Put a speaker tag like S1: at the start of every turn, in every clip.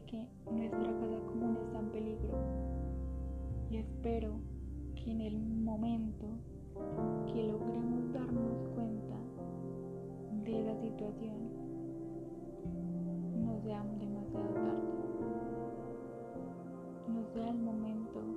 S1: que nuestra casa común está en peligro. Y espero que en el momento que logremos darnos cuenta de la situación no sea demasiado tarde, no sea el momento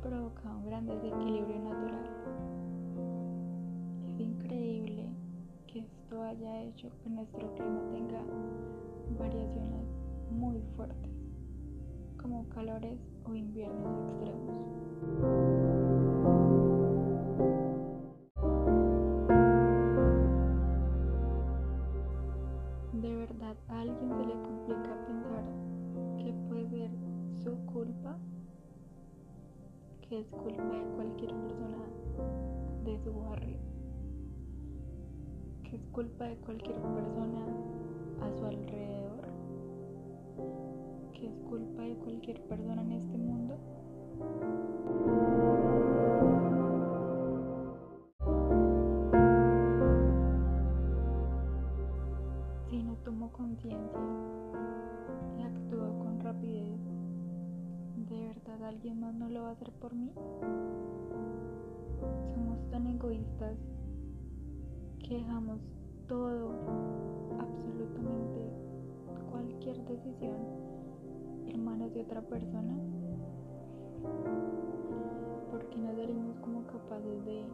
S1: provocado un gran desequilibrio natural. Es increíble que esto haya hecho que nuestro clima tenga variaciones muy fuertes, como calores o inviernos extremos. Que es culpa de cualquier persona de su barrio. Que es culpa de cualquier persona a su alrededor. Que es culpa de cualquier persona en este mundo. Si no tomo conciencia alguien más no lo va a hacer por mí? Somos tan egoístas que dejamos todo, absolutamente cualquier decisión en manos de otra persona. Porque no seremos como capaces de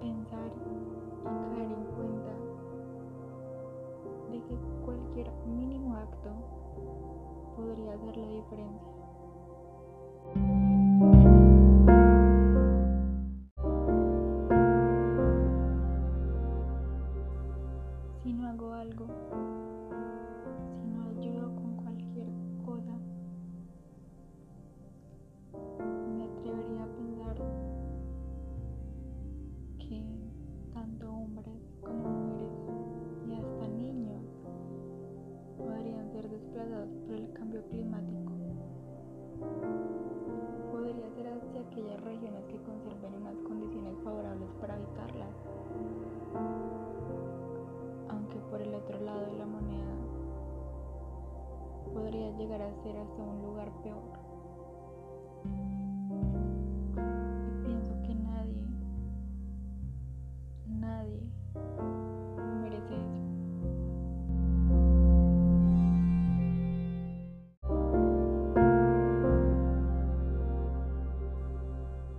S1: pensar y caer en cuenta de que cualquier mínimo acto podría hacer la diferencia. Podría llegar a ser hasta un lugar peor. Y pienso que nadie, nadie merece eso.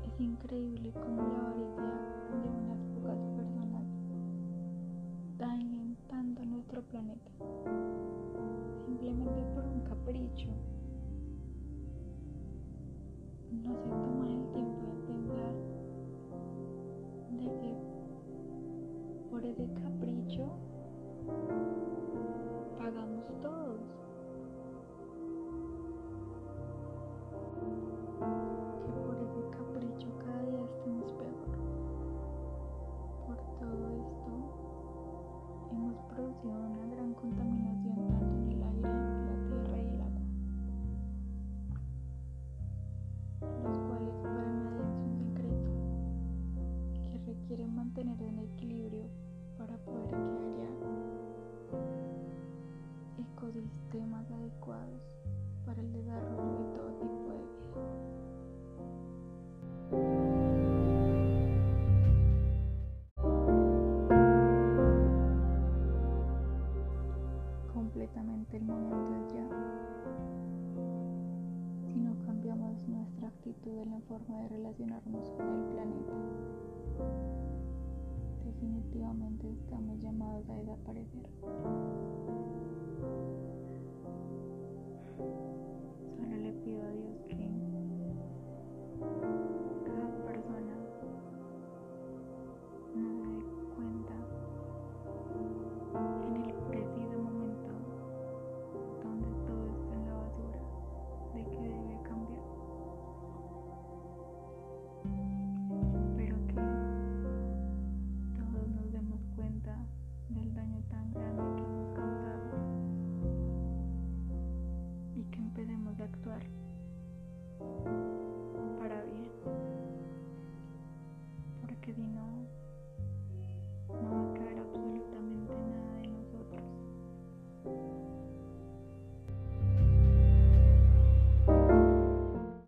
S1: Es increíble cómo la avaricia de unas pocas personas dañen tanto nuestro planeta, capricho. Forma de relacionarnos con el planeta, definitivamente estamos llamados a desaparecer.